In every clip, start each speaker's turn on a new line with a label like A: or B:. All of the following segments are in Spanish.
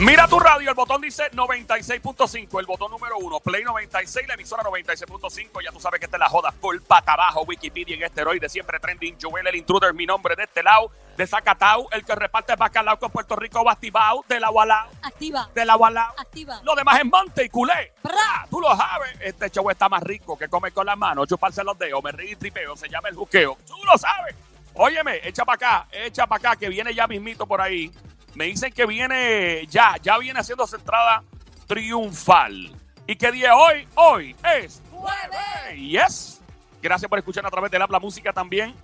A: Mira tu radio, el botón dice 96.5, el botón número uno, Play 96, la emisora 96.5. Ya tú sabes que es la joda full pata abajo, Wikipedia en esteroide, siempre trending. Joel, el intruder, mi nombre de este lado, de Zacatau, el que reparte bacalao con Puerto Rico, Bastibao, de la Walao,
B: Activa.
A: de la Walao.
B: Activa.
A: Lo demás es monte y culé.
B: Bra.
A: Ah, Tú lo sabes. Este show está más rico que comer con las manos, chuparse los dedos, me río y tripeo, se llama el juqueo. Tú lo sabes. Óyeme, echa para acá, echa para acá, que viene ya mismito por ahí. Me dicen que viene ya, ya viene haciendo su entrada triunfal. ¿Y qué día hoy? Hoy es jueves. Yes. Gracias por escuchar a través del Habla Música también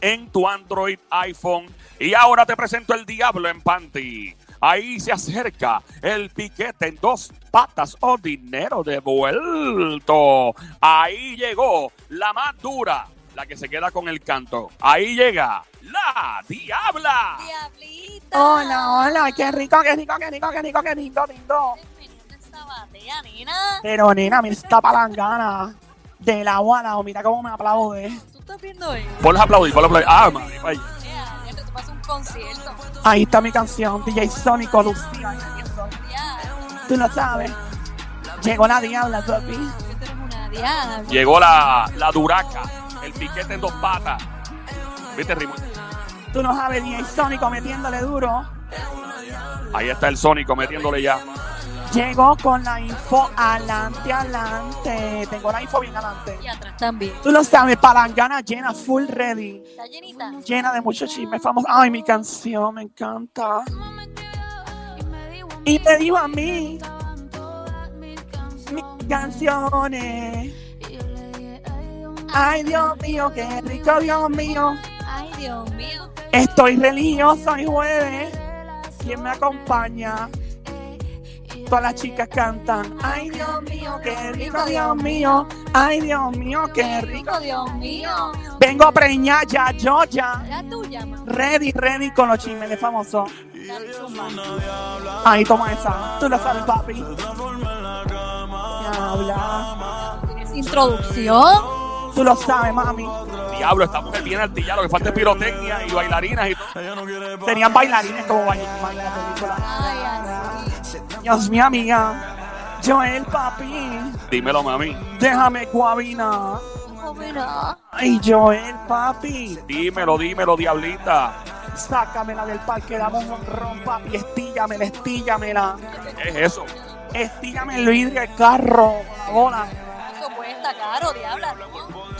A: en tu Android, iPhone. Y ahora te presento el Diablo en Panty. Ahí se acerca el piquete en dos patas o dinero devuelto. Ahí llegó la más dura, la que se queda con el canto. Ahí llega la Diabla.
B: Diablita.
C: Hola, hola, qué rico, qué rico, qué rico, qué rico, qué lindo, lindo.
B: Esta batea, nena.
C: Pero nena, mira esta palangana de la guana, mira cómo me aplaude.
B: ¿Tú estás viendo eso?
A: Ponlos a aplaudir, ponlos a aplaudir. Ah, madre, vaya.
B: Ya, ya te pasa un concierto.
C: Ahí está mi canción, DJ Sónico Lucía. Tú lo sabes. Llegó la diabla,
B: tú una diabla.
A: Llegó la, la duraca, el piquete en dos patas. ¿Viste, Rimo?
C: Tú no sabes, DJ Sónico metiéndole duro.
A: Ahí está el Sónico metiéndole ya.
C: Llegó con la info adelante, adelante. Tengo la info bien adelante.
B: Y atrás también.
C: Tú lo sabes, palangana llena, full ready.
B: ¿Está llenita?
C: Llena de muchos chismes famosos. Ay, mi canción, me encanta. Y me dijo a mí mis canciones. Ay, Dios mío, qué rico, Dios mío.
B: Ay, Dios mío.
C: Estoy religioso hoy jueves. ¿Quién me acompaña? Todas las chicas cantan. Ay, Dios mío, qué rico, Dios mío. Ay, Dios mío, qué rico.
B: Rico, Dios mío.
C: Vengo preñada ya, yo ya.
B: La tuya, mamá.
C: Ready, ready con los chismes de famoso.
B: Dale, zumba.
C: Ahí toma esa. Tú lo sabes, papi.
B: ¿Tienes introducción?
C: Tú lo sabes, mami.
A: Diablo, esta mujer viene artillada, lo que falta es pirotecnia y bailarinas y todo.
C: Serían bailarines como bailarines en la película.
B: Ay, así.
C: Dios mío, amiga. Joel, papi.
A: Dímelo, mami.
C: Déjame
B: mira.
C: Ay, Joel, papi.
A: Dímelo, dímelo, diablita.
C: Sácamela del parque, dame un ron, papi. Estíllamela, estíllamela.
A: ¿Qué es eso?
C: Estíllame el vidrio del carro. con la bola.
B: Cuesta caro, diabla.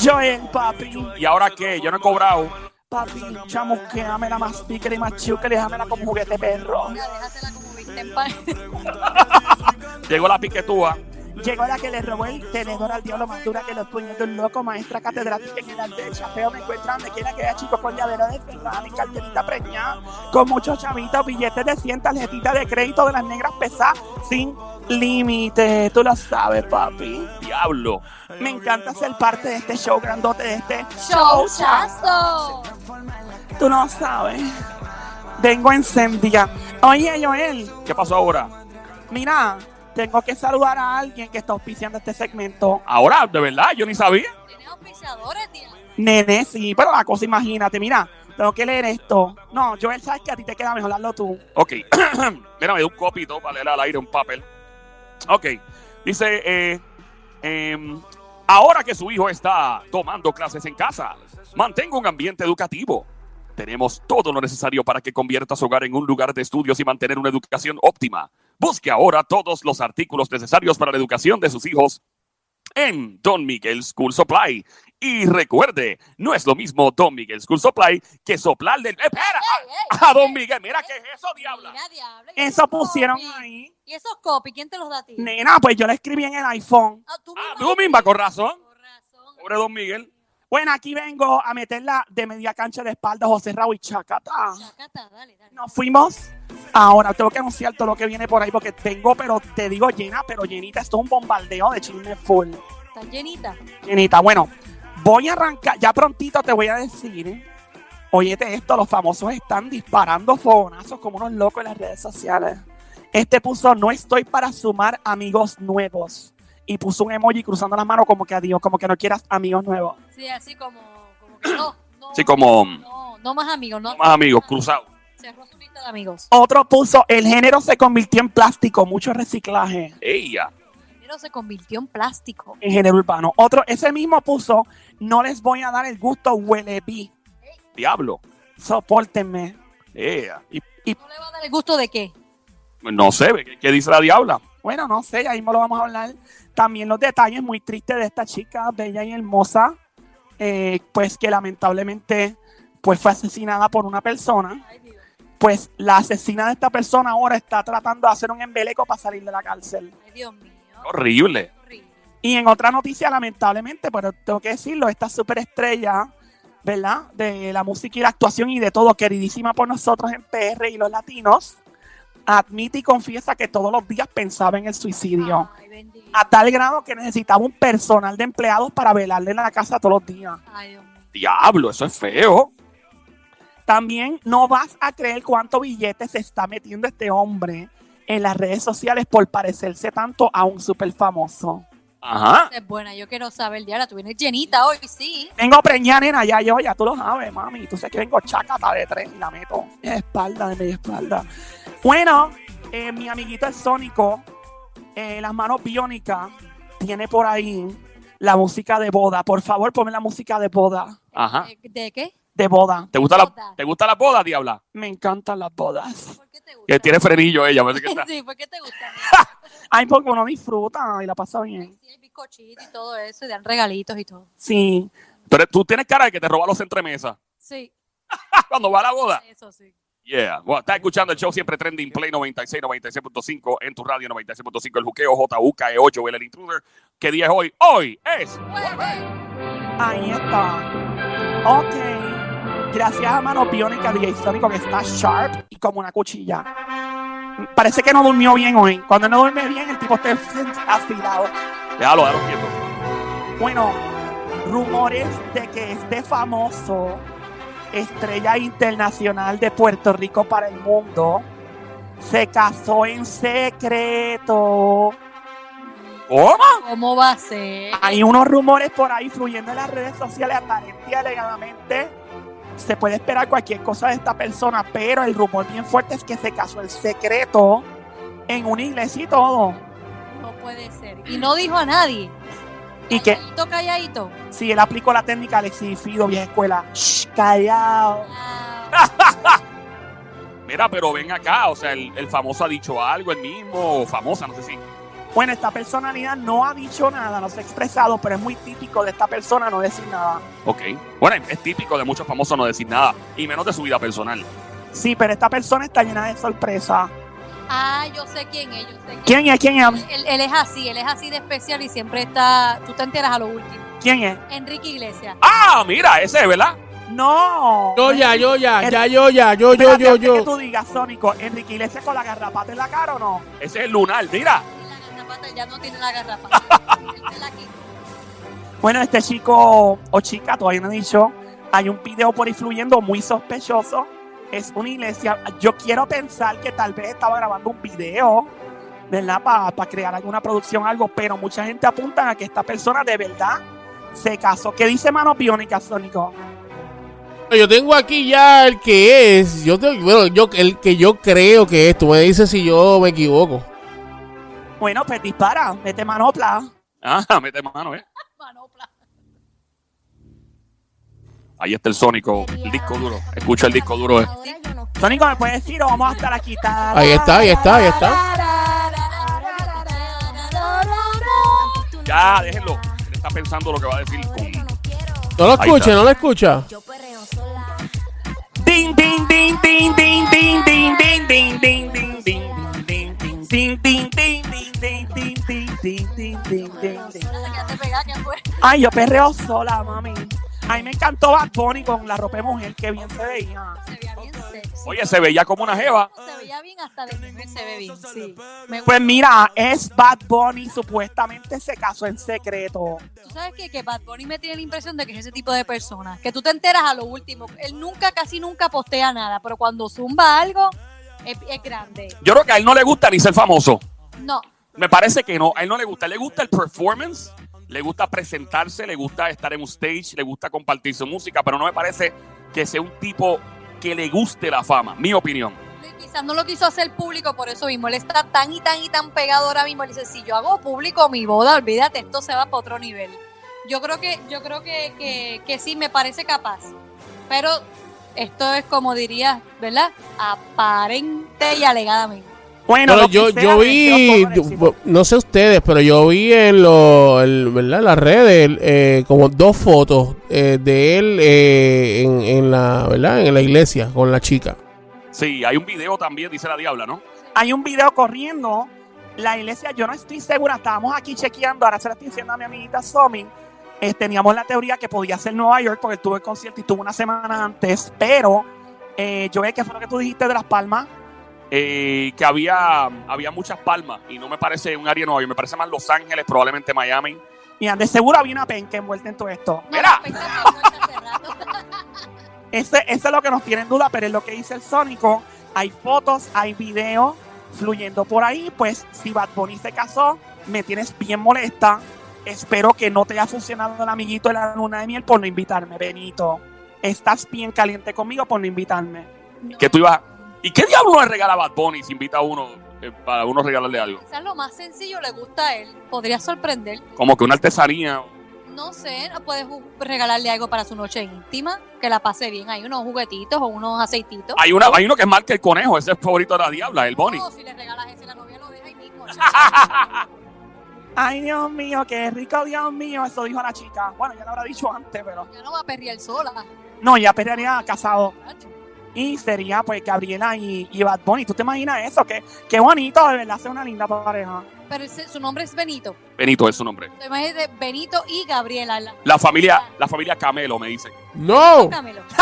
C: Joel, papi.
A: ¿Y ahora qué? Yo no he cobrado.
C: Papi, chamusquéamela más pique y más chuque, déjamela como juguete perro.
B: Ya, déjasela como viste en pan.
A: Llegó la piquetúa.
C: Llegó la que le robó el tenedor al diablo más dura que los puños de un loco, maestra catedrática en el arte de chapeo. Me encuentran donde quiera que haya chicos con llavero de Ferrari, carterita preñada, con muchos chavitos, billetes de 100, tarjetita de crédito de las negras pesadas, sin límite. Tú lo sabes, papi.
A: Diablo.
C: Me encanta ser parte de este show grandote, de este
B: ¡Showchazo!
C: Tú no sabes. Vengo encendida. Oye, Joel,
A: ¿Qué pasó ahora?
C: mira, tengo que saludar a alguien que está auspiciando este segmento.
A: Ahora, de verdad, yo ni sabía.
B: ¿Tienes auspiciadores, tía?
C: Nene, sí, pero la cosa, imagínate, mira, tengo que leer esto. No, Joel, sabes que a ti te queda mejor hazlo tú.
A: Ok. Mira, me dio un copito para leer al aire un papel. Ok. Dice, eh, em, ahora que su hijo está tomando clases en casa, mantenga un ambiente educativo. Tenemos todo lo necesario para que convierta su hogar en un lugar de estudios y mantener una educación óptima. Busque ahora todos los artículos necesarios para la educación de sus hijos en Don Miguel School Supply. Y recuerde, no es lo mismo Don Miguel School Supply que soplar del... ¡Espera! A Don Miguel, mira qué es eso, diabla.
B: Mira, diabla. ¿y
C: Eso pusieron ahí.
B: ¿Y esos copies? ¿Quién te los da a ti?
C: Nena, pues yo le escribí en el iPhone.
B: Ah, tú
A: Ah,
B: misma.
A: tú misma, con razón.
B: Con razón.
A: Pobre Don Miguel.
C: Bueno, aquí vengo a meterla de media cancha de espalda José Raúl y Chacata.
B: Chacata, dale, dale.
C: Nos fuimos. Ahora tengo que anunciar todo lo que viene por ahí porque tengo, pero te digo llena, pero llenita. Esto es un bombardeo de chisme full.
B: ¿Estás llenita?
C: Llenita, bueno, voy a arrancar, ya prontito te voy a decir, óyete esto, los famosos están disparando fogonazos como unos locos en las redes sociales. Este puso, no estoy para sumar amigos nuevos. Y puso un emoji cruzando las manos como que adiós, como que no quieras amigos nuevos.
B: Sí, así como, como que no. no
A: Sí, como
B: No, no más amigos, no.
A: más amigos, cruzados.
B: Cerró su lista de amigos.
C: Otro puso, el género se convirtió en plástico, mucho reciclaje
A: Ella.
B: Pero se convirtió en plástico.
C: en género urbano. Otro, ese mismo puso, no les voy a dar el gusto huele bi.
A: Diablo.
C: Sopórtenme.
A: Ella.
C: Y, y,
B: ¿No le va a dar el gusto de qué?
A: No sé, ¿qué, qué dice la diabla?
C: bueno, no sé, ahí mismo lo vamos a hablar. También los detalles muy tristes de esta chica bella y hermosa, eh, pues que lamentablemente pues fue asesinada por una persona. Pues la asesina de esta persona ahora está tratando de hacer un embeleco para salir de la cárcel.
B: Ay, Dios mío.
A: Horrible.
B: Horrible.
C: Y en otra noticia, lamentablemente, pero tengo que decirlo, esta superestrella, ¿verdad? De la música y la actuación y de todo, queridísima por nosotros en PR y los latinos, admite y confiesa que todos los días pensaba en el suicidio.
B: Ay, bendito.
C: A tal grado que necesitaba un personal de empleados para velarle en la casa todos los días.
B: Ay, Dios mío.
A: Diablo, eso es feo.
C: También no vas a creer cuánto billete se está metiendo este hombre en las redes sociales por parecerse tanto a un súper famoso.
A: Ajá.
B: Es buena, yo quiero saber, Diana, tú vienes llenita hoy, sí.
C: Vengo preñada, nena, ya yo, ya tú lo sabes, mami. Tú sabes que vengo chacata de tres y la meto en espalda, de media espalda. Bueno, eh, mi amiguito el Sónico, eh, las manos biónicas, tiene por ahí la música de boda. Por favor, ponme la música de boda.
A: Ajá.
B: ¿De, de qué?
C: De boda.
A: ¿Te gusta la,
B: Boda.
A: ¿te gusta la boda, diabla?
C: Me encantan las bodas.
B: ¿Por qué te gusta?
A: Que tiene frenillo ella. parece que está-
B: Sí, ¿por qué te gusta?
C: Ay, porque uno disfruta y la pasa bien.
B: Sí, hay bizcochitos y todo eso, y dan regalitos y todo.
C: Sí.
A: Pero tú tienes cara de que te roba los entremesas.
B: Sí,
A: Cuando va a la boda.
B: eso sí.
A: Yeah. Bueno, estás escuchando el show siempre trending play 96, 96.5 en tu radio 96.5 el juqueo JUKE8 el, el intruder. ¿Qué día es hoy? Hoy es
C: Ahí está. Ok. Gracias a Mano Biónica DJ Sónico que está sharp y como una cuchilla. Parece que no durmió bien hoy. Cuando no duerme bien, el tipo está afilado.
A: Déjalo, déjalo quieto.
C: Bueno, rumores de que este famoso estrella internacional de Puerto Rico para el mundo se casó en secreto.
A: ¿Cómo?
B: ¿Cómo va a ser?
C: Hay unos rumores por ahí fluyendo en las redes sociales aparente y alegadamente. Se puede esperar cualquier cosa de esta persona, pero el rumor bien fuerte es que se casó en secreto en una iglesia y todo.
B: No puede ser. Y no dijo a nadie.
C: Y que
B: Calladito, calladito.
C: si él aplicó la técnica Alexis Fido, vieja escuela, shh, callado.
A: Mira, pero ven acá. O sea, el, el famoso ha dicho algo, el mismo, o famosa, no sé si.
C: Bueno, esta personalidad no ha dicho nada, no se ha expresado, pero es muy típico de esta persona no decir nada.
A: Ok. Bueno, es típico de muchos famosos no decir nada, y menos de su vida personal.
C: Sí, pero esta persona está llena de sorpresa.
B: Ah, yo sé quién es, yo sé quién,
C: ¿Quién es? ¿Quién es?
B: Él, él es así, él es así de especial y siempre está. Tú te enteras a lo último.
C: ¿Quién es?
B: Enrique Iglesias.
A: Ah, mira, ese, ¿verdad?
C: No.
D: Yo ya, yo ya,
C: El-
D: ya, yo ya, yo, yo, yo,
C: antes que
D: yo.
C: tú digas, Sónico, Enrique Iglesias con la garrapata en la cara o no?
A: Ese es el lunar, mira.
B: La garrapata ya no tiene la garrapata.
C: Bueno, este chico o chica, todavía no he dicho, hay un video por ahí fluyendo muy sospechoso. Es una iglesia. Yo quiero pensar que tal vez estaba grabando un video, ¿verdad? Para crear alguna producción, algo, pero mucha gente apunta a que esta persona de verdad se casó. ¿Qué dice Mano Biónica, Sónico?
D: Yo tengo aquí ya el que es. Yo te- bueno, yo el que yo creo que es. Tú me dices si yo me equivoco.
C: Bueno, pues dispara, mete manopla.
A: Ah, mete mano, ¿eh? Ahí está el Sónico, el disco duro. Escucha el disco duro. eh.
C: Sónico, ¿me puedes decir o vamos a estar aquí?
D: Ahí está, ahí está, ahí está.
A: Ya, déjenlo. Él está pensando lo que va a decir con.
D: No lo escucha, no lo escucha.
C: Ding, ding, ding, ding, ding, ding, ding, ding, ding, ding, ding, ding. Ay, yo perreo sola, mami. A mí me encantó Bad Bunny con la ropa de mujer, que bien se veía.
B: Se veía bien sexy.
A: Oye, se veía como una jeva.
B: Se veía bien hasta de mujer, se ve bien, sí. Me
C: Pues mira, es Bad Bunny, supuestamente se casó en secreto.
B: Tú sabes qué? que Bad Bunny me tiene la impresión de que es ese tipo de persona. Que tú te enteras a lo último. Él nunca, casi nunca postea nada, pero cuando zumba algo, es, es grande.
A: Yo creo que a él no le gusta ni ser famoso.
B: No,
A: Me parece que no. A él no le gusta. Le gusta el performance, le gusta presentarse, le gusta estar en un stage, le gusta compartir su música, pero no me parece que sea un tipo que le guste la fama, mi opinión.
B: Quizás no lo quiso hacer público por eso mismo. Él está tan y tan y tan pegado ahora mismo. Él dice, si yo hago público mi boda, olvídate, esto se va para otro nivel. Yo creo que, yo creo que, que, que sí, me parece capaz. Pero esto es como diría, ¿verdad? Aparente y alegadamente.
C: Bueno,
D: Pero yo, yo vi,
C: éxito.
D: no sé ustedes, pero yo vi en lo, el- ¿verdad? las redes eh, como dos fotos eh, de él eh, en, en la, ¿verdad? En la iglesia con la chica.
A: Sí, hay un video también, dice la diabla, ¿no?
C: Hay un video corriendo. La iglesia, yo no estoy segura. Estábamos aquí chequeando. Ahora se lo estoy diciendo a mi amiguita Somi. Eh, teníamos la teoría que podía ser Nueva York porque tuvo el concierto y tuvo una semana antes. Pero, eh, yo que fue lo que tú dijiste de Las Palmas.
A: Eh, que había, había muchas palmas y no me parece un área Nueva me parece más Los Ángeles, probablemente Miami.
C: Mira, de seguro había una penca envuelta en todo esto.
B: No,
A: Mira.
C: Ese, ese es lo que nos tiene en duda, pero es lo que dice el Sónico. Hay fotos, hay videos fluyendo por ahí. Pues si Bad Bunny se casó, me tienes bien molesta. Espero que no te haya funcionado el amiguito de la luna de miel por no invitarme, Benito. Estás bien caliente conmigo por no invitarme.
A: Que tú ibas ¿Y qué diablo le regala a Bad Bunny si invita a uno eh, para uno regalarle algo?
B: Quizás lo más sencillo le gusta a él. Podría sorprender.
A: Como que una artesanía.
B: No sé, ¿no puedes regalarle algo para su noche íntima, que la pase bien. Hay unos juguetitos o unos aceititos.
A: Hay, una, hay uno que es más que el conejo, ese es el favorito de la diabla, el Bunny.
B: No, si le regalas ese, la novia lo deja ahí mismo.
C: Ay, Dios mío, qué rico, Dios mío. Eso dijo la chica. Bueno, ya lo habrá dicho antes, pero.
B: ya no va a perrear sola.
C: No, ya pelearía casado. Y sería pues Gabriela y, y Bad Bunny. ¿Tú te imaginas eso? Qué, qué bonito, de verdad, ser una linda pareja.
B: Pero ese- su nombre es Benito.
A: Benito es su nombre.
B: Te imaginas de Benito y Gabriela. La,
A: La familia, la familia Camelo me dice.
D: ¡No!
B: Cámelo.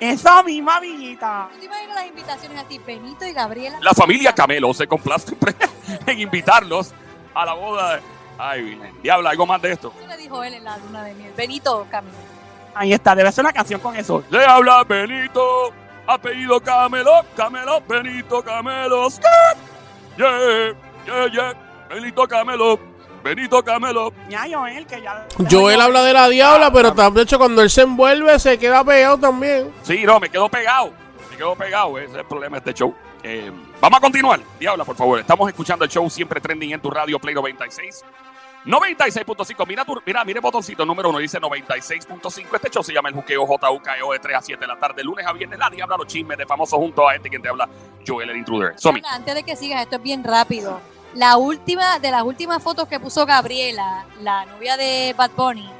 C: Esa misma amiguita.
B: ¿Tú te imaginas las invitaciones así? Benito y Gabriela.
A: La familia Camelo se complace siempre en invitarlos a la boda. de- Ay, Virgen. Diabla, algo más de esto.
B: Eso le dijo él en la luna de miel. Benito Camilo.
C: Ahí está, debe ser una canción con eso.
A: Le habla Benito, apellido Camelo, Camelo, Benito Camelo. Yeah, yeah, yeah. Benito Camelo, Benito Camelo.
C: Ya, Joel, que ya.
D: Joel habla de la diabla, pero también, de hecho, cuando él se envuelve, se queda pegado también.
A: Sí, no, me quedo pegado. Me quedo pegado. Ese es el problema de este show. Eh, vamos a continuar. Diabla, por favor. Estamos escuchando el show siempre trending en tu radio Play 96. 96.5. Mira, tu, mira, mire el botoncito número uno. Dice 96.5. Este show se llama el Juqueo JUKEO de 3 a 7 de la tarde. Lunes a viernes. La Diabla, los chismes de famosos junto a este quien te habla, Joel el Intruder. Somi.
B: Antes de que sigas, esto es bien rápido. La última, de las últimas fotos que puso Gabriela, la novia de Bad Bunny,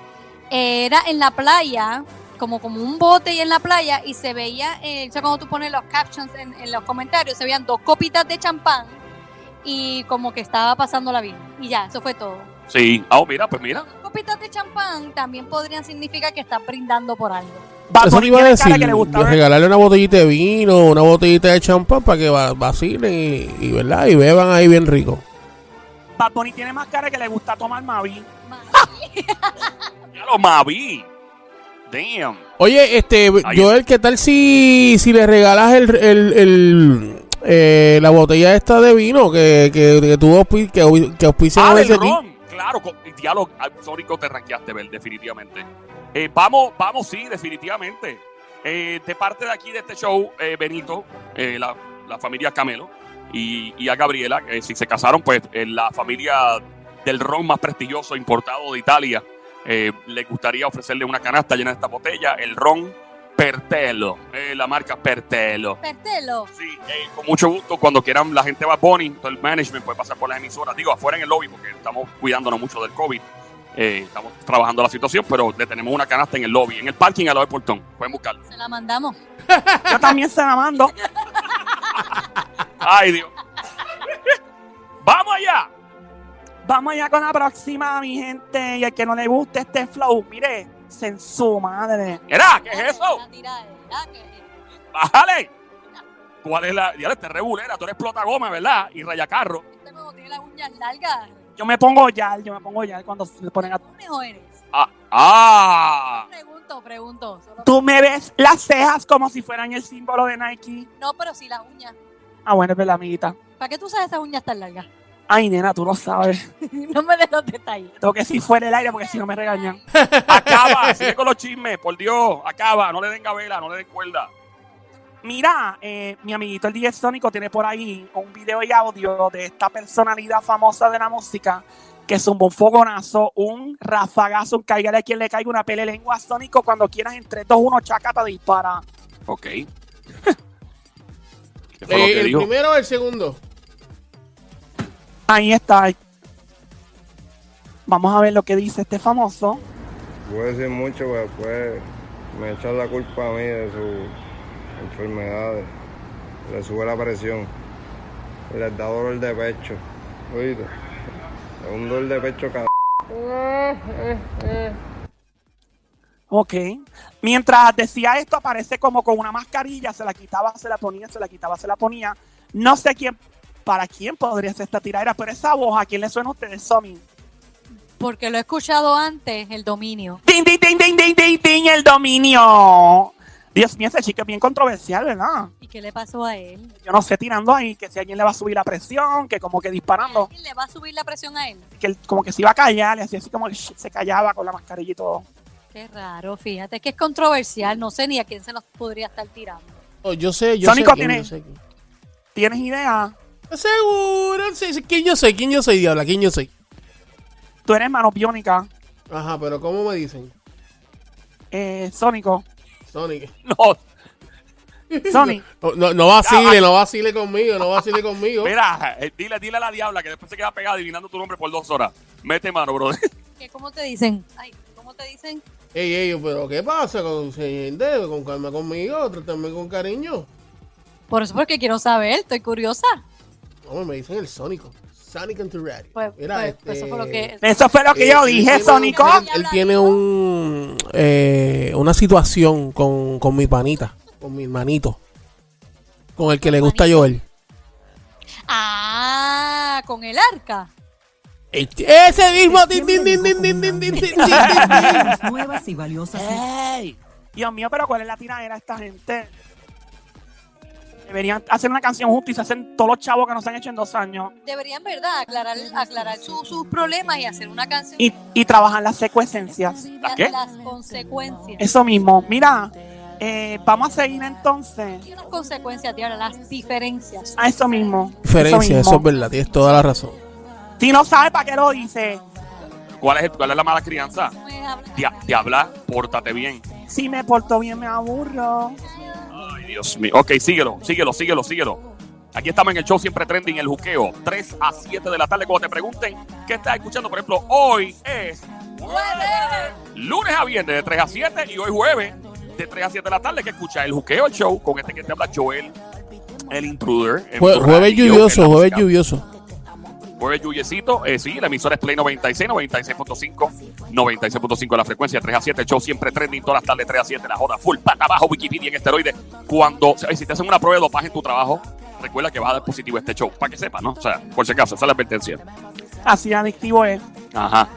B: era en la playa, como, como un bote y en la playa, y se veía, eh, o sea, cuando tú pones los captions en, en los comentarios, se veían dos copitas de champán y como que estaba pasándola bien. Y ya, eso fue todo.
A: Sí. Ah, oh, mira, pues mira.
B: Copitas de champán también podrían significar que estás brindando por algo.
C: Bad
D: Eso te iba a decir,
C: que le gusta ver-
D: regalarle una botellita de vino, una botellita de champán para que va- vacilen y, y, ¿verdad? y beban ahí bien rico.
C: Bad Bunny tiene más cara que le gusta tomar Mavi.
A: Ya lo Mavi. Damn.
D: Oye, este, Joel, ¿qué tal si, si le regalas el, el, el, eh, la botella esta de vino que, que, que tú que, que auspician
A: Ah,
D: a veces
A: ron. Claro, con, diálogo. ah, Sónico, te ranqueaste, Bel, definitivamente. Eh, vamos, vamos, sí, definitivamente. Eh, de parte de aquí de este show, eh, Benito, la, la familia Camelo y, y a Gabriela, que si se casaron, pues la familia del ron más prestigioso importado de Italia, les gustaría ofrecerle una canasta llena de esta botella, el ron Pertelo, eh, la marca Pertelo.
B: Pertelo.
A: Sí, eh, con mucho gusto. Cuando quieran la gente va Bunny, todo el management puede pasar por las emisoras. Digo, afuera en el lobby, porque estamos cuidándonos mucho del COVID. Eh, estamos trabajando la situación, pero le tenemos una canasta en el lobby, en el parking al lado del portón. Pueden buscarla.
B: Se la mandamos.
C: Yo también se la mando.
A: Ay, Dios. ¡Vamos allá!
C: Vamos allá con la próxima, mi gente. Y el que no le guste este flow, mire, en su madre.
A: Mira, ¿qué es eso? ¡Bájale! ¿Cuál es la...? Ya este rebulera, tú eres plota goma, ¿verdad? Y raya carro.
B: Este nuevo tiene las uñas largas.
C: Yo me pongo ya, yo me pongo ya cuando se ponen a...
B: ¿Tú mejor eres?
A: Ah, ah.
B: Pregunto, pregunto.
C: Tú me ves las cejas como si fueran el símbolo de Nike.
B: No, pero sí las uñas.
C: Ah, bueno, es verdad, amiguita.
B: ¿Para qué tú usas esas uñas tan largas?
C: Ay, nena, tú lo sabes.
B: no me des los detalles.
C: Tengo que decir fuera del aire porque si no me regañan.
A: Acaba, sigue con los chismes, por Dios. Acaba, no le den gabela, no le den cuerda.
C: Mira, eh, mi amiguito el DJ Sónico tiene por ahí un video y audio de esta personalidad famosa de la música que es un buen fogonazo, un rafagazo, un caigale a quien le caiga una pele lengua Sónico cuando quieras entre dos uno chacata dispara.
A: Ok. ¿Qué fue lo
D: Eh,
A: que
D: ¿El
A: dijo?
D: primero o el segundo?
C: Ahí está. Vamos a ver lo que dice este famoso.
E: Puedo decir mucho, pero después me echan la culpa a mí de sus enfermedades. Le sube la presión. Les da dolor de pecho. Oíste. Es un dolor de pecho cada.
C: Ok. Mientras decía esto, aparece como con una mascarilla, se la quitaba, se la ponía, se la quitaba, se la ponía. No sé quién, para quién podría ser esta tiradera, pero esa voz, ¿a quién le suena a ustedes, Somi?
B: Porque lo he escuchado antes, el dominio.
C: ¡Ding, ding, ding, ding, ding, ding, ding! ¡El dominio! Dios mío, ese chico es bien controversial, ¿verdad?
B: ¿Y qué le pasó a él?
C: Yo no sé, tirando ahí, que si alguien le va a subir la presión, que como que disparando,
B: ¿Alguien le va a subir la presión a él?
C: que él como que se iba a callar, y así, así como se callaba con la mascarilla y todo.
B: Qué raro, fíjate que es controversial. No sé ni a quién se los podría estar tirando.
D: Oh, yo sé, yo
C: Sónico
D: sé. quién,
C: tiene-
D: yo sé quién.
C: ¿Tienes idea?
D: Seguro, sí, sí, ¿quién yo soy? ¿Quién yo soy, Diabla? ¿Quién yo soy?
C: Tú eres mano biónica,
D: Ajá, pero ¿cómo me dicen?
C: eh, Sónico.
D: Sonic.
A: No,
C: Sonic.
D: No, no, no vacile, no vacile conmigo, no vacile conmigo.
A: mira, eh, dile, dile a la diabla que después se queda pegada adivinando tu nombre por dos horas. Mete mano, bro.
B: ¿Qué, ¿Cómo te dicen? Ay, ¿cómo te dicen?
D: Ey, ey, pero ¿qué pasa con gente? Con calma conmigo, trátame con cariño.
B: Por eso porque quiero saber, estoy curiosa.
D: Me dicen el Sónico. Sonic and the
B: pues, pues
D: este,
B: eh,
C: eso fue lo que, yo dije, Sónico.
D: Él, tiene un, eh, una situación con, con, mi panita, con mi hermanito, con el que le gusta manito? Joel.
B: Ah, con el arca.
D: Ese mismo.
C: Dios mío, pero ¿cuál es la tiradera esta gente? Deberían hacer una canción juntos y se hacen todos los chavos que nos han hecho en dos años.
B: Deberían, ¿verdad? Aclarar, aclarar su- sus problemas y hacer una canción.
C: Y, y trabajar las secuencias.
B: las,
A: qué?
B: las consecuencias.
C: Eso mismo. Mira, eh, vamos a seguir entonces
B: Y las consecuencias, tío, las diferencias.
C: a eso mismo.
D: Diferencia, eso
C: mismo.
D: es verdad, tienes toda la razón.
C: Si no sabe para qué lo dice,
A: ¿Cuál es, el- cuál es la mala crianza? Diabla, pórtate bien.
C: si me porto bien me aburro.
A: Dios mío. Ok, síguelo, síguelo, síguelo, síguelo. Aquí estamos en el show Siempre Trending, el juqueo. 3 a 7 de la tarde. Cuando te pregunten qué estás escuchando, por ejemplo, hoy es lunes a viernes de 3 a 7 y hoy jueves de 3 a 7 de la tarde que escucha el juqueo, el show con este que te habla Joel, el intruder.
D: Jue- jueves
A: radio,
D: lluvioso, jueves
A: música. Eh, sí, la emisora es Play 96, 96.5, 96.5 la frecuencia, 3 a 7, el show siempre trending, todas las tardes, 3 a 7, la joda full, pata abajo, Wikipedia en esteroides. Cuando, si te hacen una prueba de dopaje en tu trabajo, recuerda que vas a dar positivo este show, para que sepas, ¿no? O sea, por si acaso, esa es la advertencia.
C: Así adictivo es.
A: Ajá.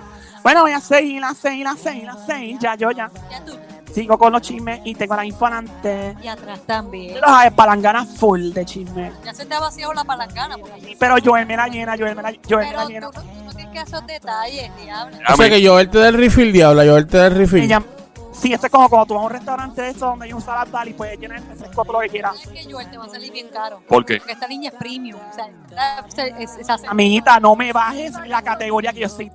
C: Bueno, voy a seguir, a seguir, a seguir, a seguir. Ya, yo ya.
B: Ya tú.
C: Sigo con los chismes y tengo la infanante.
B: Y atrás también.
C: Los hay palanganas full de chisme.
B: Ya se te ha vaciado la palangana. Porque...
C: Pero Joel me la llena, Joel me la, Joel me la llena.
B: no- tú no tienes que hacer detalles, diablo.
D: O sea que Joel te da el refill, diabla, Joel te da el refill.
C: Ella- sí, eso es como cuando tú vas a un restaurante de eso donde hay un salad bar y puedes llenar el refresco todo lo que quieras.
B: Es que Joel te va a salir bien caro.
A: ¿Por qué?
B: Porque esta niña es premium. O sea, es, es, es
C: Amiguita, no me bajes la categoría que yo soy.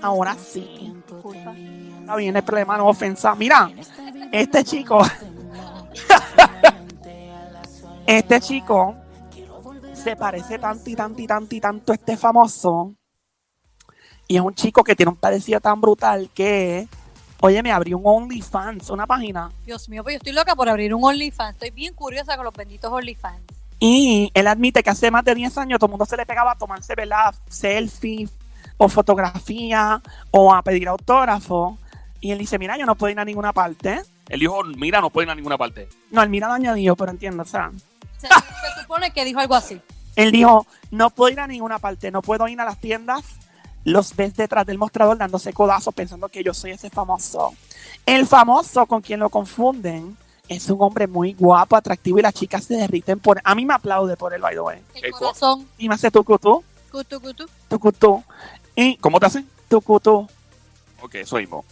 C: Ahora sí.
B: Disculpa.
C: Está bien, el problema no ofensa. Mira, este chico. este chico se parece tanto y tanto y tanto y tanto a este famoso. Y es un chico que tiene un parecido tan brutal que, oye, me abrió un OnlyFans, una página.
B: Dios mío, pues yo estoy loca por abrir un OnlyFans. Estoy bien curiosa con los benditos OnlyFans.
C: Y él admite que hace más de 10 años todo el mundo se le pegaba a tomarse, ¿verdad? Selfies o fotografía o a pedir autógrafo. Y él dice, mira, yo no puedo ir a ninguna parte.
A: Él dijo, mira, no puede ir a ninguna parte.
C: No, él mira lo añadió, pero entiendo, o sea,
B: Se, se supone que dijo algo así.
C: él dijo, no puedo ir a ninguna parte, no puedo ir a las tiendas. Los ves detrás del mostrador dándose codazos pensando que yo soy ese famoso. El famoso con quien lo confunden es un hombre muy guapo, atractivo y las chicas se derriten por A mí me aplaude por él, by the way.
B: El
A: ¿Qué co-
B: corazón.
C: Y me hace tucutú,
B: Cutu, cutu.
C: tucutú. Y
A: ¿Cómo te hacen?
C: tucutú.
A: Ok, eso mismo.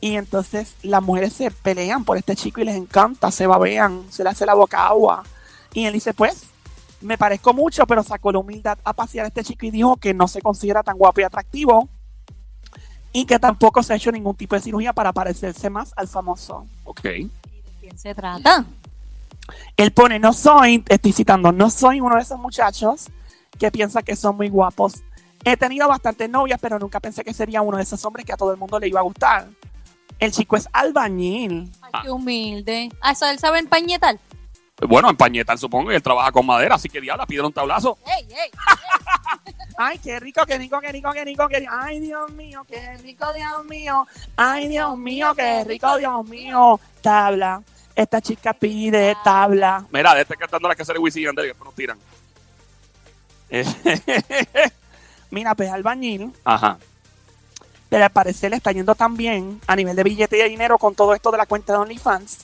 C: Y entonces las mujeres se pelean por este chico y les encanta, se babean, se le hace la boca agua. Y él dice, pues, me parezco mucho, pero sacó la humildad a pasear a este chico y dijo que no se considera tan guapo y atractivo. Y que tampoco se ha hecho ningún tipo de cirugía para parecerse más al famoso.
A: Ok.
B: ¿Y de quién se trata?
C: Él pone, no soy, estoy citando, no soy uno de esos muchachos que piensa que son muy guapos. He tenido bastantes novias, pero nunca pensé que sería uno de esos hombres que a todo el mundo le iba a gustar. El chico es albañil.
B: Ay,
A: Ah.
B: qué humilde. Ah, eso él sabe empañetar.
A: Bueno, en Pañetal supongo, y él trabaja con madera, así que diabla, pídele un tablazo.
B: ¡Ey, ey!
C: Ay, qué rico, qué rico, qué rico, qué rico, qué rico. Ay, Dios mío, qué rico, Dios mío. Ay, Dios mío, qué rico, Dios mío. Tabla. Esta chica pide tabla.
A: Mira, de este cantando la que hace de Wisin y Yandel, después nos tiran.
C: Mira, pues albañil,
A: Ajá.
C: Pero al parecer le está yendo tan bien a nivel de billete y de dinero con todo esto de la cuenta de OnlyFans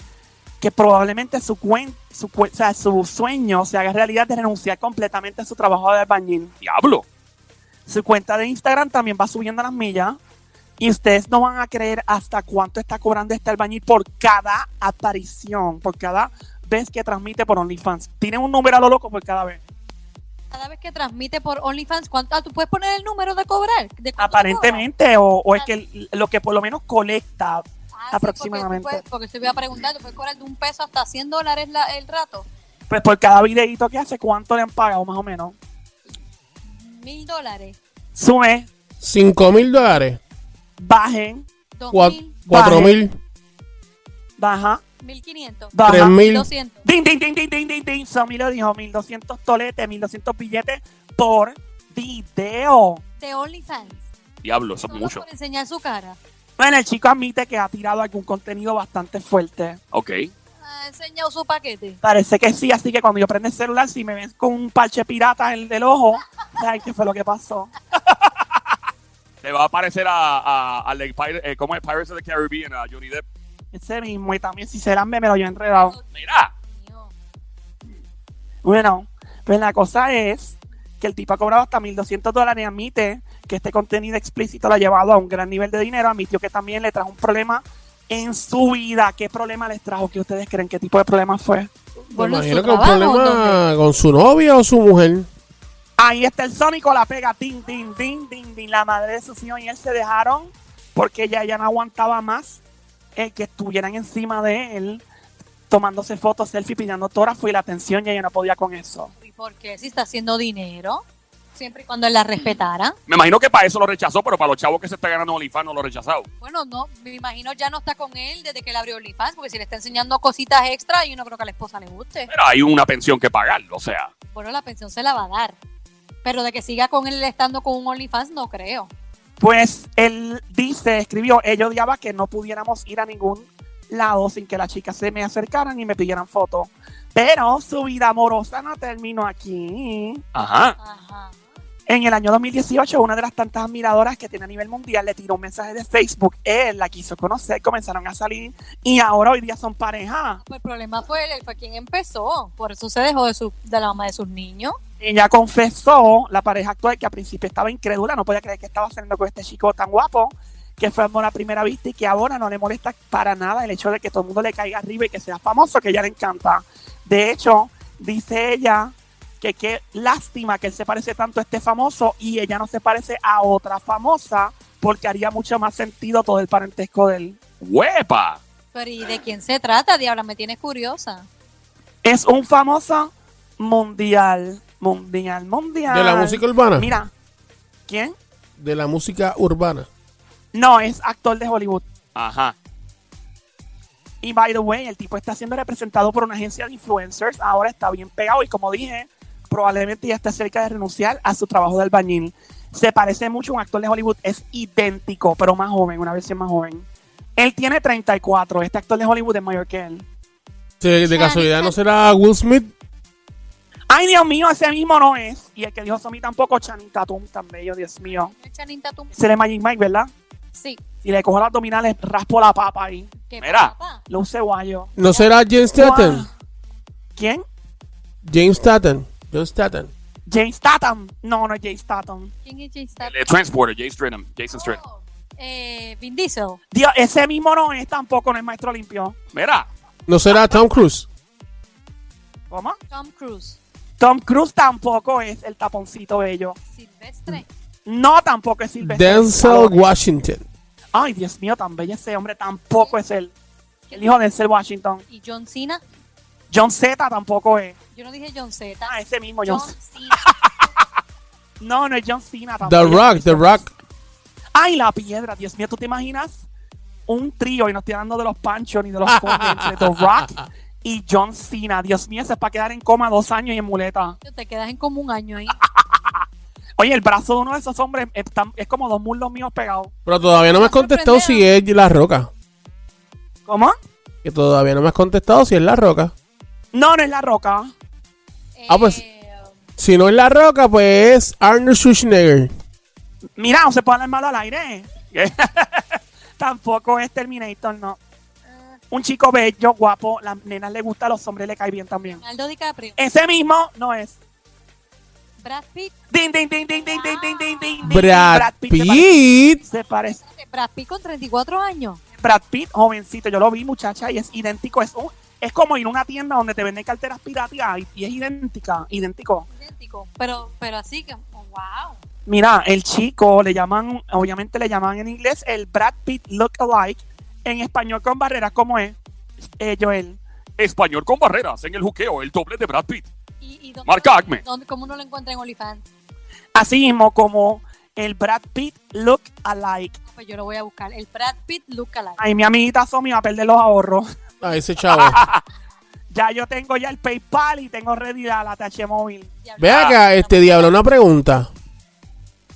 C: que probablemente su, cuen- su, cue- o sea, su sueño se haga realidad de renunciar completamente a su trabajo de albañil.
A: Diablo.
C: Su cuenta de Instagram también va subiendo las millas. Y ustedes no van a creer hasta cuánto está cobrando este albañil por cada aparición, por cada vez que transmite por OnlyFans. Tiene un número a lo loco por cada vez.
B: Cada vez que transmite por OnlyFans, ¿cuánto? Ah, ¿tú puedes poner el número de cobrar? ¿De
C: Aparentemente, o, o es que el- lo que por lo menos colecta.
B: Ah, sí,
C: aproximadamente.
B: Porque, tú puedes- porque se iba a preguntar, ¿tú puedes cobrar de un peso hasta 100 dólares la- el rato?
C: Pues por cada videito que hace, ¿cuánto le han pagado más o menos?
B: ¿Mil dólares?
C: Sube,
D: 5 mil dólares.
C: bajen,
B: ¿Dos mil?
D: Cuatro mil.
C: baja,
B: ¿Mil quinientos?
C: baja.
D: Tres mil.
B: ¿Doscientos?
C: Ding, ding, ding, ding, ding, ding, ding. Somi lo dijo, 1200 toletes, 1200 billetes por video.
B: De OnlyFans.
A: Diablo, eso es mucho.
B: por enseñar su cara.
C: Bueno, el chico admite que ha tirado algún contenido bastante fuerte.
A: Ok.
B: Ha enseñado su paquete.
C: Parece que sí, así que cuando yo prendo el celular, si me ven con un parche pirata en el del ojo, ¿sabes qué fue lo que pasó?
A: Le va a aparecer a, a, al de Pir- eh, ¿cómo es? Pirates of the Caribbean, a Johnny Depp.
C: Ese mismo, y también si serán me lo yo enredado.
A: Mira.
C: Bueno, pues la cosa es que el tipo ha cobrado hasta 1.200 dólares, admite que este contenido explícito lo ha llevado a un gran nivel de dinero, admitió que también le trajo un problema en su vida. ¿Qué problema les trajo? ¿Qué ustedes creen? ¿Qué tipo de problema fue?
D: Me imagino
B: su
D: que un problema con su novia o su mujer.
C: Ahí está el Sónico, la pega, tin, tin, tin, tin, tin. La madre de sus hijos y él se dejaron porque ya ella no aguantaba más el que estuvieran encima de él tomándose fotos, selfie, pidiendo autógrafo y la atención y ella no podía con eso.
B: ¿Y por qué? Si está haciendo dinero, siempre y cuando él la respetara.
A: Me imagino que para eso lo rechazó, pero para los chavos que se está ganando OnlyFans no lo ha rechazado.
B: Bueno, no, me imagino ya no está con él desde que él abrió OnlyFans, porque si le está enseñando cositas extra, yo no creo que a la esposa le guste.
A: Pero hay una pensión que pagar, o sea.
B: Bueno, la pensión se la va a dar. Pero de que siga con él estando con un OnlyFans, no creo.
C: Pues él dice, escribió, ella odiaba que no pudiéramos ir a ningún lado sin que las chicas se me acercaran y me pidieran fotos. Pero su vida amorosa no terminó aquí.
A: Ajá.
B: Ajá.
C: En el año 2018, una de las tantas admiradoras que tiene a nivel mundial le tiró un mensaje de Facebook. Él la quiso conocer, comenzaron a salir y ahora hoy día son pareja.
B: Pues el problema fue él, él fue quien empezó. Por eso se dejó de, su, de la mamá de sus niños.
C: Ella confesó, la pareja actual, que al principio estaba incrédula, no podía creer que estaba saliendo con este chico tan guapo, que fue amor a primera vista y que ahora no le molesta para nada el hecho de que todo el mundo le caiga arriba y que sea famoso, que a ella le encanta. De hecho, dice ella que qué lástima que él se parece tanto a este famoso y ella no se parece a otra famosa porque haría mucho más sentido todo el parentesco de él.
A: ¡Huepa!
B: Pero ¿y de quién se trata, Diabla? Me tienes curiosa.
C: Es un famoso mundial, mundial, mundial.
D: De la música urbana.
C: Mira, ¿quién?
D: De la música urbana.
C: No, es actor de Hollywood.
A: Ajá.
C: Y by the way, el tipo está siendo representado por una agencia de influencers. Ahora está bien pegado y como dije, probablemente ya está cerca de renunciar a su trabajo de albañil. Se parece mucho a un actor de Hollywood. Es idéntico, pero más joven, una versión más joven. Él tiene 34. Este actor de Hollywood es mayor que él.
D: Sí, de casualidad no será Will Smith.
C: Ay, Dios mío, ese mismo no es. Y el que dijo Somi tampoco, Channing Tatum, tan bello, Dios mío.
B: ¿No es Channing Tatum?
C: Ese de Magic Mike, ¿verdad?
B: Sí.
C: y le cojo las abdominales, raspo la papa ahí.
B: ¿Qué
A: Mira.
B: papa?
C: Lo use guayo.
D: ¿No será James?
C: Guau. ¿Quién?
D: James Statham. James Statham.
C: James Statham. No, no es James Statham.
B: ¿Quién es James Statham?
A: El eh, Transporter, Jason Stratham. Jason Stratham.
B: Oh, eh, Vin Diesel.
C: Dios, ese mismo no es tampoco, no es maestro limpio.
A: Mira,
D: ¿No será Tom Cruise?
C: ¿Cómo?
B: Tom Cruise.
C: Tom Cruise tampoco es el taponcito bello.
B: Silvestre.
C: No, tampoco es Silvestre.
D: Denzel. Washington.
C: Ay, Dios mío, tan bello ese hombre, tampoco es él. El hijo de Denzel Washington.
B: ¿Y John Cena?
C: John Z tampoco es.
B: Yo no dije John Z.
C: Ah, ese mismo John.
B: John Cena.
C: No, no es John Cena
D: The
C: tampoco.
D: Rock, The Rock.
C: Ay, la piedra, Dios mío, ¿tú te imaginas? Un trío y no estoy hablando de los Panchos ni de los Condes, entre The Rock y John Cena. Dios mío, ese es para quedar en coma dos años y en muleta.
B: Te quedas en como un año ahí.
C: Oye, el brazo de uno de esos hombres es como dos muslos míos pegados.
D: Pero todavía no me has contestado si es La Roca.
C: ¿Cómo?
D: Que todavía no me has contestado si es La Roca.
C: No, no es la roca.
D: Ah, pues-
B: Eh,
D: Si no es La Roca, pues es Arnold Schwarzenegger.
C: Mira, no se puede hablar malo al aire. Tampoco es Terminator, no. Un chico bello, guapo, las nenas le gusta, a los hombres le cae bien también.
B: Leonardo DiCaprio.
C: Ese mismo no es.
B: Brad Pitt.
C: Ding, ding, ding, ding, ding, ding, ding, ding, ding.
D: Brad Pitt.
C: Se parece.
B: Brad Pitt con 34 años.
C: Brad Pitt, jovencito, yo lo vi, muchacha, y es idéntico. Es, un- es como ir a una tienda donde te venden carteras piratas y, y es idéntica, idéntico.
B: Idéntico. Pero, pero así que, oh, wow.
C: Mira, el chico le llaman, obviamente le llaman en inglés el Brad Pitt look alike. En español con barreras, ¿cómo es? Eh, Joel.
A: español con barreras en el juqueo, el doble de Brad Pitt.
B: ¿Y, y dónde,
A: Marca Acme.
B: dónde- ¿Cómo uno lo encuentra en OnlyFans?
C: Así mismo como el Brad Pitt look alike.
B: Pues yo lo voy a buscar. El Brad Pitt lookalike.
C: Ay, mi amiguita Somi va a perder los ahorros.
D: Ah, ese chavo.
C: Ya yo tengo ya el PayPal y tengo ready la, TH móvil.
D: Ve acá, este diablo, una pregunta.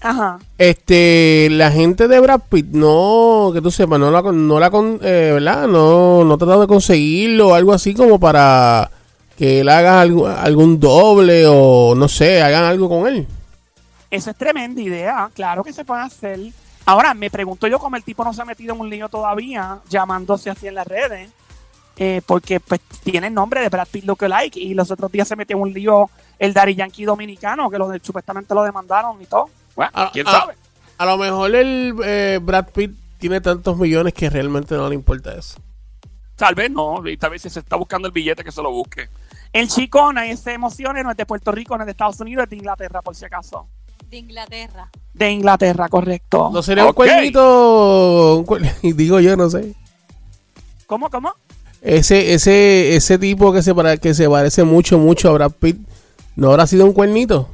C: Ajá.
D: Este, la gente de Brad Pitt, no, que tú sepas, no la, no la, con, eh, ¿verdad? No, no tratado de conseguirlo algo así como para que él haga algo- algún doble o no sé, hagan algo con él.
C: Eso es tremenda idea. Claro que se puede hacer. Ahora, me pregunto yo cómo el tipo no se ha metido en un lío todavía, llamándose así en las redes. eh, porque pues tiene el nombre de Brad Pitt Lookalike y los otros días se metió en un lío el Daddy Yankee dominicano, que lo de- supuestamente lo demandaron y todo.
A: Bueno, quién
D: ah.
A: sabe.
D: A lo mejor el eh, Brad Pitt tiene tantos millones que realmente no le importa eso.
A: Tal vez no, y tal vez si se está buscando el billete que se lo busque.
C: El chico, nadie se emocione, no es de Puerto Rico, no es de Estados Unidos, es de Inglaterra, por si acaso.
B: De Inglaterra.
C: De Inglaterra, correcto.
D: No sería un cuernito, un cuer- y digo yo, no sé.
C: ¿Cómo, cómo?
D: Ese, ese, ese tipo que se, para, que se parece mucho, mucho a Brad Pitt, ¿no habrá sido un cuernito?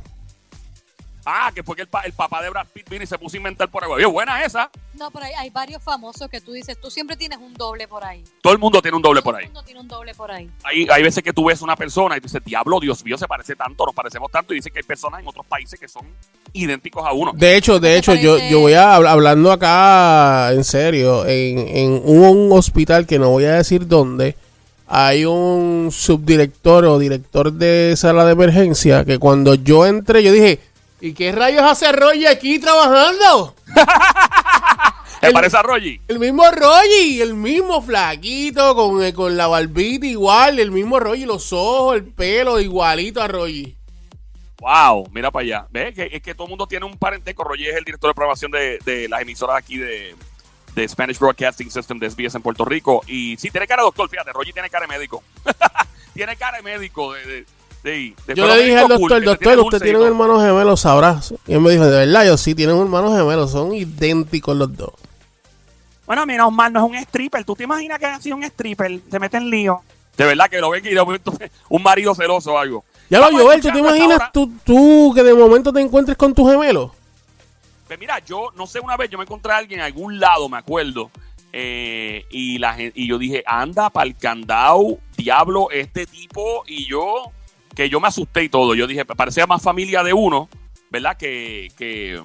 A: Ah, que fue que el, pa- el papá de Brad Pitt vino y se puso a inventar por ahí. Oye, buena esa.
B: No, pero hay, hay varios famosos que tú dices, tú siempre tienes un doble por ahí.
A: Todo el mundo tiene un doble
B: Todo
A: por
B: el
A: ahí.
B: mundo tiene un doble por ahí.
A: Hay, hay veces que tú ves una persona y tú dices, diablo, Dios mío, se parece tanto, nos parecemos tanto. Y dicen que hay personas en otros países que son idénticos a uno.
D: De hecho, de
B: ¿Te
D: hecho, yo,
B: parece?
D: yo voy a habl- hablando acá en serio, en, en un hospital que no voy a decir dónde, hay un subdirector o director de sala de emergencia que cuando yo entré, yo dije, ¿y qué rayos hace Roy aquí trabajando?
A: ¿Te
D: el-
A: parece a Rogi?
D: El mismo Roy, el mismo flaquito, con, eh, con la barbita igual, el mismo Roy, los ojos, el pelo igualito a Roy.
A: Wow, mira para allá. ¿Ves? Que, es que todo el mundo tiene un parentesco. Roger es el director de programación de, de las emisoras aquí de, de Spanish Broadcasting System de SBS en Puerto Rico. Y sí, tiene cara de doctor, fíjate, Roger tiene cara de médico. tiene cara de médico. De, de,
D: Yo le dije al
A: médico cool,
D: doctor, doctor,
A: tiene
D: usted tiene un
A: todo".
D: hermano gemelo, sabrás. Y él me dijo, de verdad, yo sí, tienen un hermano gemelo, son idénticos los dos.
C: Bueno, menos mal, no es un stripper. ¿Tú te imaginas que ha sido un stripper? Se mete en lío.
A: De verdad que lo ven y de momento un marido celoso o algo.
D: Ya lo Joel, ¿tú te imaginas tú, tú que de momento te encuentres con tu gemelo?
A: Pues mira, yo no sé, una vez yo me encontré a alguien en algún lado, me acuerdo, eh, y, la, y yo dije, anda para el candado, diablo, este tipo, y yo, que yo me asusté y todo. Yo dije, parecía más familia de uno, ¿verdad? Que, que,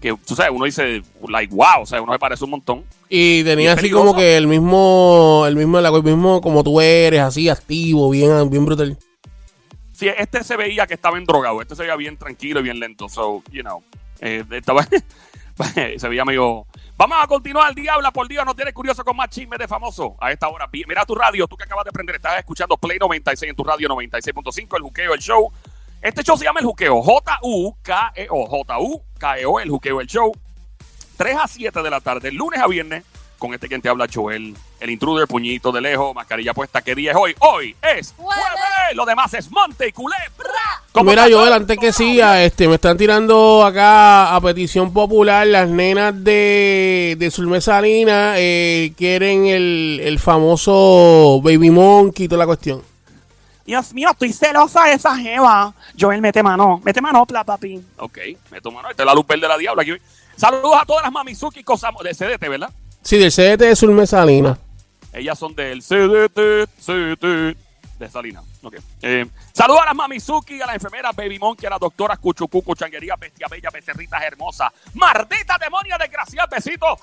A: que tú sabes, uno dice, like, wow, o sea, uno me parece un montón.
D: Y tenía así como que el mismo, el mismo, el mismo como tú eres, así activo, bien, bien brutal.
A: Sí, este se veía que estaba en drogado, este se veía bien tranquilo y bien lento, so, you know, eh, estaba, se veía medio, Vamos a continuar, Diabla, por Dios, no tienes curioso con más chismes de famoso a esta hora. Mira tu radio, tú que acabas de prender, estás escuchando Play 96 en tu radio 96.5, el juqueo, el show. Este show se llama El Juqueo, J-U-K-E-O, J-U-K-E-O, El Juqueo, el show. 3 a 7 de la tarde, lunes a viernes, con este quien te habla, Joel, el intruder, puñito de lejos, mascarilla puesta. ¿Qué día es hoy? Hoy es
B: Jueves.
A: Lo demás es monte y culebra. ¿Cómo
D: Mira, Joel, antes que siga, este, me están tirando acá a petición popular las nenas de, de Zulme Salina eh, quieren el, el famoso Baby Monkey y toda la cuestión.
C: Dios mío, estoy celosa de esa jeva. Joel, mete mano. Mete manopla, papi.
A: Ok, me tomo Esta es la luz verde de la diabla. Aquí. Saludos a todas las mamizuki cosamos de CDT, ¿verdad?
D: Sí, del CDT de Zulme Salina.
A: Ellas son del CDT, CDT de Salina. Ok. Eh, saludos a las mamizuki, a las enfermeras Baby Monkey, a las doctoras Cuchucucu, Changuería, Bestia Bella, Becerritas Hermosas. ¡Maldita demonia desgraciada! ¡Besitos!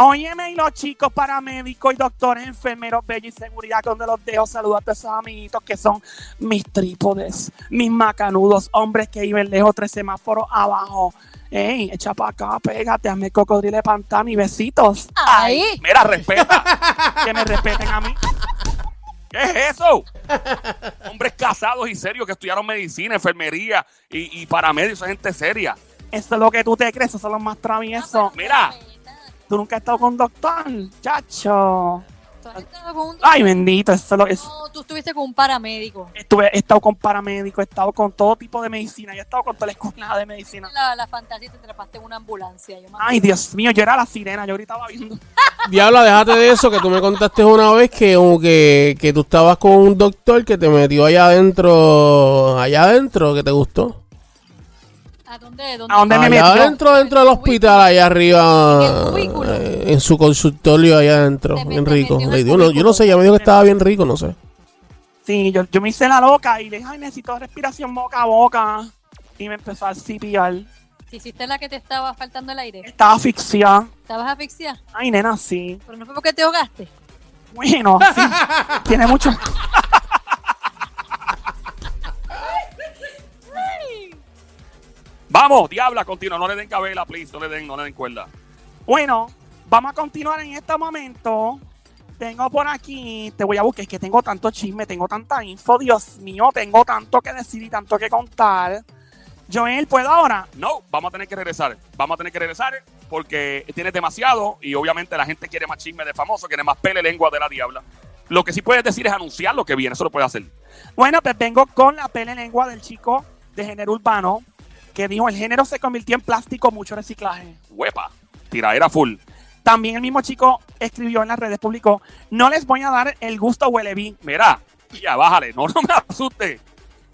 C: Óyeme, y los chicos paramédicos y doctores, enfermeros, bellos y seguridad, donde los dejo, saludos a todos esos amiguitos que son mis trípodes, mis macanudos, hombres que viven lejos, tres semáforos abajo. Ey, echa para acá, pégate, hazme cocodrilo de pantano y besitos.
B: Ay.
A: Mira, respeta.
C: Que me respeten a mí.
A: ¿Qué es eso? Hombres casados y serios que estudiaron medicina, enfermería y, y paramédicos, gente seria.
C: Eso es lo que tú te crees, esos son los más traviesos.
A: Mira,
C: Tú nunca has estado con un doctor, chacho.
B: ¿Tú has estado con un
C: Ay, bendito, eso lo es.
B: No, tú estuviste con un paramédico.
C: Estuve, he estado con paramédicos, he estado con todo tipo de medicina, yo he estado con toda la escuela de medicina.
B: La, la fantasía te atrapaste en una ambulancia. Yo me
C: Ay, Dios mío, yo era la sirena, yo ahorita estaba viendo.
D: Diabla, déjate de eso, que tú me contaste una vez que, como que, que tú estabas con un doctor que te metió allá adentro, allá adentro, que te gustó.
B: ¿A dónde? dónde?
C: ¿A dónde me metió?
D: adentro, dentro del hospital, allá arriba,
B: ¿En el cubículo?
D: eh, en su consultorio allá adentro,
B: Te
D: bien rico. Yo no, yo no sé, ya me dijo que estaba bien rico, no sé.
C: Sí, yo, yo me hice la loca y le dije, ay, necesito respiración boca a boca. Y me empezó a CPR.
B: ¿Te hiciste la que te estaba faltando el aire?
C: Estaba asfixiada.
B: ¿Estabas asfixiada?
C: Ay, nena, sí.
B: ¿Pero no fue porque te ahogaste?
C: Bueno, sí. Tiene mucho.
A: Vamos, diabla, continúa. No le den cabela, please. No le den, no le den cuerda.
C: Bueno, vamos a continuar en este momento. Tengo por aquí, te voy a buscar, es que tengo tanto chisme, tengo tanta info, Dios mío, tengo tanto que decir y tanto que contar. Joel, ¿puedo ahora?
A: No, vamos a tener que regresar. Vamos a tener que regresar porque tienes demasiado y obviamente la gente quiere más chisme de famoso, quiere más pele lengua de la diabla. Lo que sí puedes decir es anunciar lo que viene. Eso lo puedes hacer.
C: Bueno, pues vengo con la pele lengua del chico de género urbano que dijo, el género se convirtió en plástico, mucho reciclaje.
A: Huepa. Tiraera full.
C: También el mismo chico escribió en las redes, publicó, no les voy a dar el gusto huele bien.
A: Mira, ya bájale. No, no me asuste.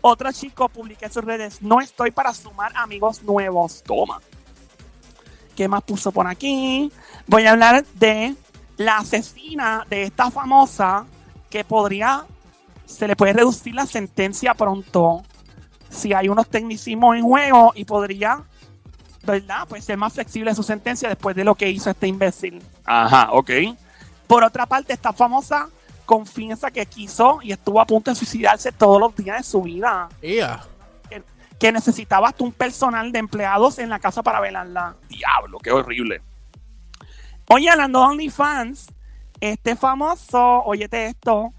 C: Otro chico publica en sus redes, no estoy para sumar amigos nuevos.
A: Toma.
C: ¿Qué más puso por aquí? Voy a hablar de la asesina de esta famosa que podría, se le puede reducir la sentencia pronto si hay unos tecnicismos en juego y podría, ¿verdad? Pues ser más flexible su sentencia después de lo que hizo este imbécil.
A: Ajá, ok.
C: Por otra parte, esta famosa confiesa que quiso y estuvo a punto de suicidarse todos los días de su vida.
D: Ia.
C: Que necesitaba hasta un personal de empleados en la casa para velarla.
A: Diablo, qué horrible.
C: Oye, hablando de OnlyFans, este famoso, óyete esto,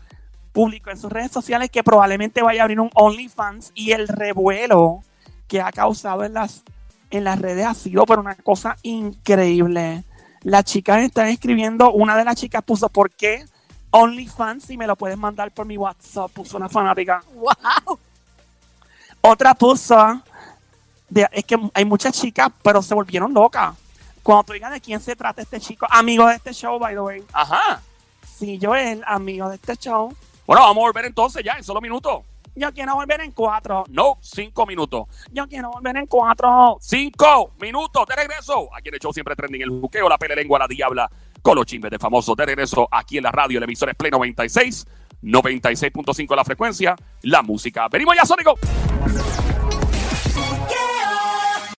C: publicó en sus redes sociales que probablemente vaya a abrir un OnlyFans y el revuelo que ha causado en las, en las redes ha sido por una cosa increíble. Las chicas están escribiendo, una de las chicas puso, ¿por qué OnlyFans si me lo puedes mandar por mi WhatsApp? Puso una fanática.
B: ¡Wow!
C: Otra puso, de- es que hay muchas chicas, pero se volvieron locas. Cuando tú digas de quién se trata este chico, amigo de este show, by the way.
A: Ajá.
C: Sí, yo el amigo de este show.
A: Bueno, vamos a volver entonces ya en solo minutos.
C: Yo quiero volver en cuatro.
A: No, cinco minutos.
C: Yo quiero volver en cuatro.
A: Cinco minutos de regreso. Aquí en el show siempre trending el juqueo, la pele lengua, la diabla, con los chismes de famosos. De regreso aquí en la radio, el emisor es Play 96, 96.5 la frecuencia, la música. Venimos ya, Sónico.